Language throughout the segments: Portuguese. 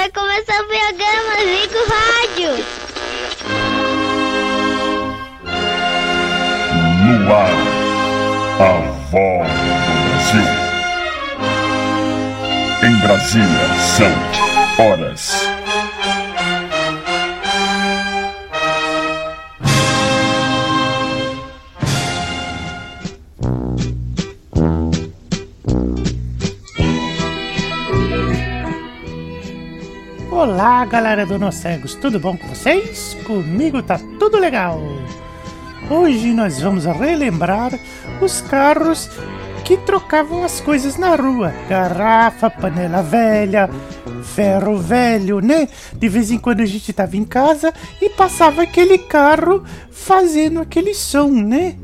vai começar o programa Zico Rádio. No ar, a voz do Brasil. Em Brasília, são horas. Olá, galera do Nós Cegos, tudo bom com vocês? Comigo tá tudo legal. Hoje nós vamos relembrar os carros que trocavam as coisas na rua: garrafa, panela velha, ferro velho, né? De vez em quando a gente tava em casa e passava aquele carro fazendo aquele som, né?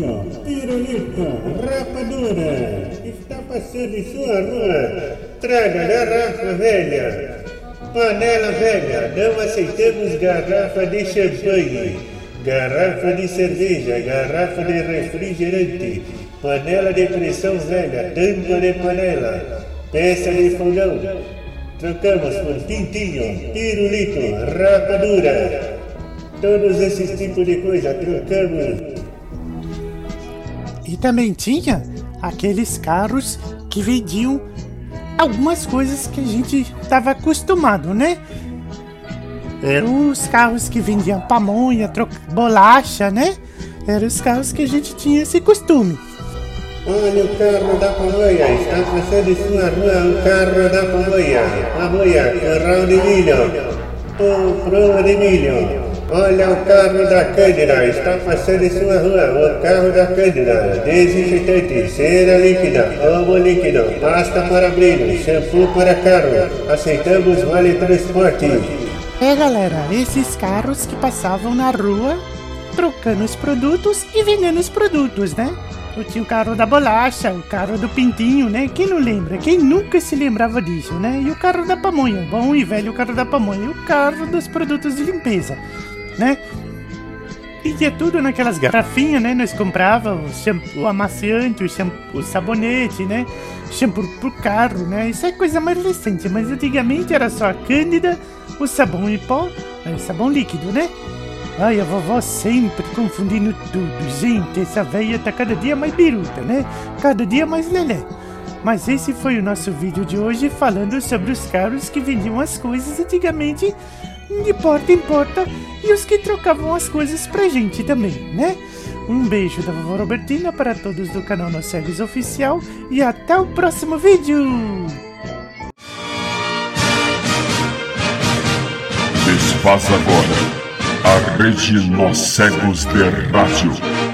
Pintinho, pirulito, rapadura, está passando em sua rua. Traga garrafa velha, panela velha, não aceitamos garrafa de champanhe, garrafa de cerveja, garrafa de refrigerante, panela de pressão velha, tampa de panela, peça de fogão. Trocamos por pintinho, pirulito, rapadura. Todos esses tipos de coisa trocamos. E também tinha aqueles carros que vendiam algumas coisas que a gente estava acostumado, né? Eram os carros que vendiam pamonha, bolacha, né? Eram os carros que a gente tinha esse costume. Olha o carro da pamonha, está passando em sua rua o carro da pamonha. Pamonha, corral de milho. Pão, de milho. Olha o carro da Cândida, está passando em sua rua o carro da Cândida. Desinfetante, cera líquida, omo líquido, pasta para brilho, shampoo para carro. Aceitamos vale transporte. É, galera, esses carros que passavam na rua trocando os produtos e vendendo os produtos, né? Eu tinha o carro da bolacha, o carro do pintinho, né? Quem não lembra? Quem nunca se lembrava disso, né? E o carro da pamonha, bom e velho carro da pamonha, e o carro dos produtos de limpeza, né? E tinha tudo naquelas garrafinhas, né? Nós comprava o, shampoo, o amaciante, o, shampoo, o sabonete, né? Shampoo pro carro, né? Isso é coisa mais recente, mas antigamente era só a cândida, o sabão em pó, o sabão líquido, né? Ai, a vovó sempre confundindo tudo. Gente, essa velha tá cada dia mais biruta, né? Cada dia mais lelé. Mas esse foi o nosso vídeo de hoje falando sobre os carros que vendiam as coisas antigamente de porta em porta e os que trocavam as coisas pra gente também, né? Um beijo da vovó Robertina para todos do canal Nós Cegos Oficial e até o próximo vídeo! Desfaz agora a rede Nós Cegos de Rádio.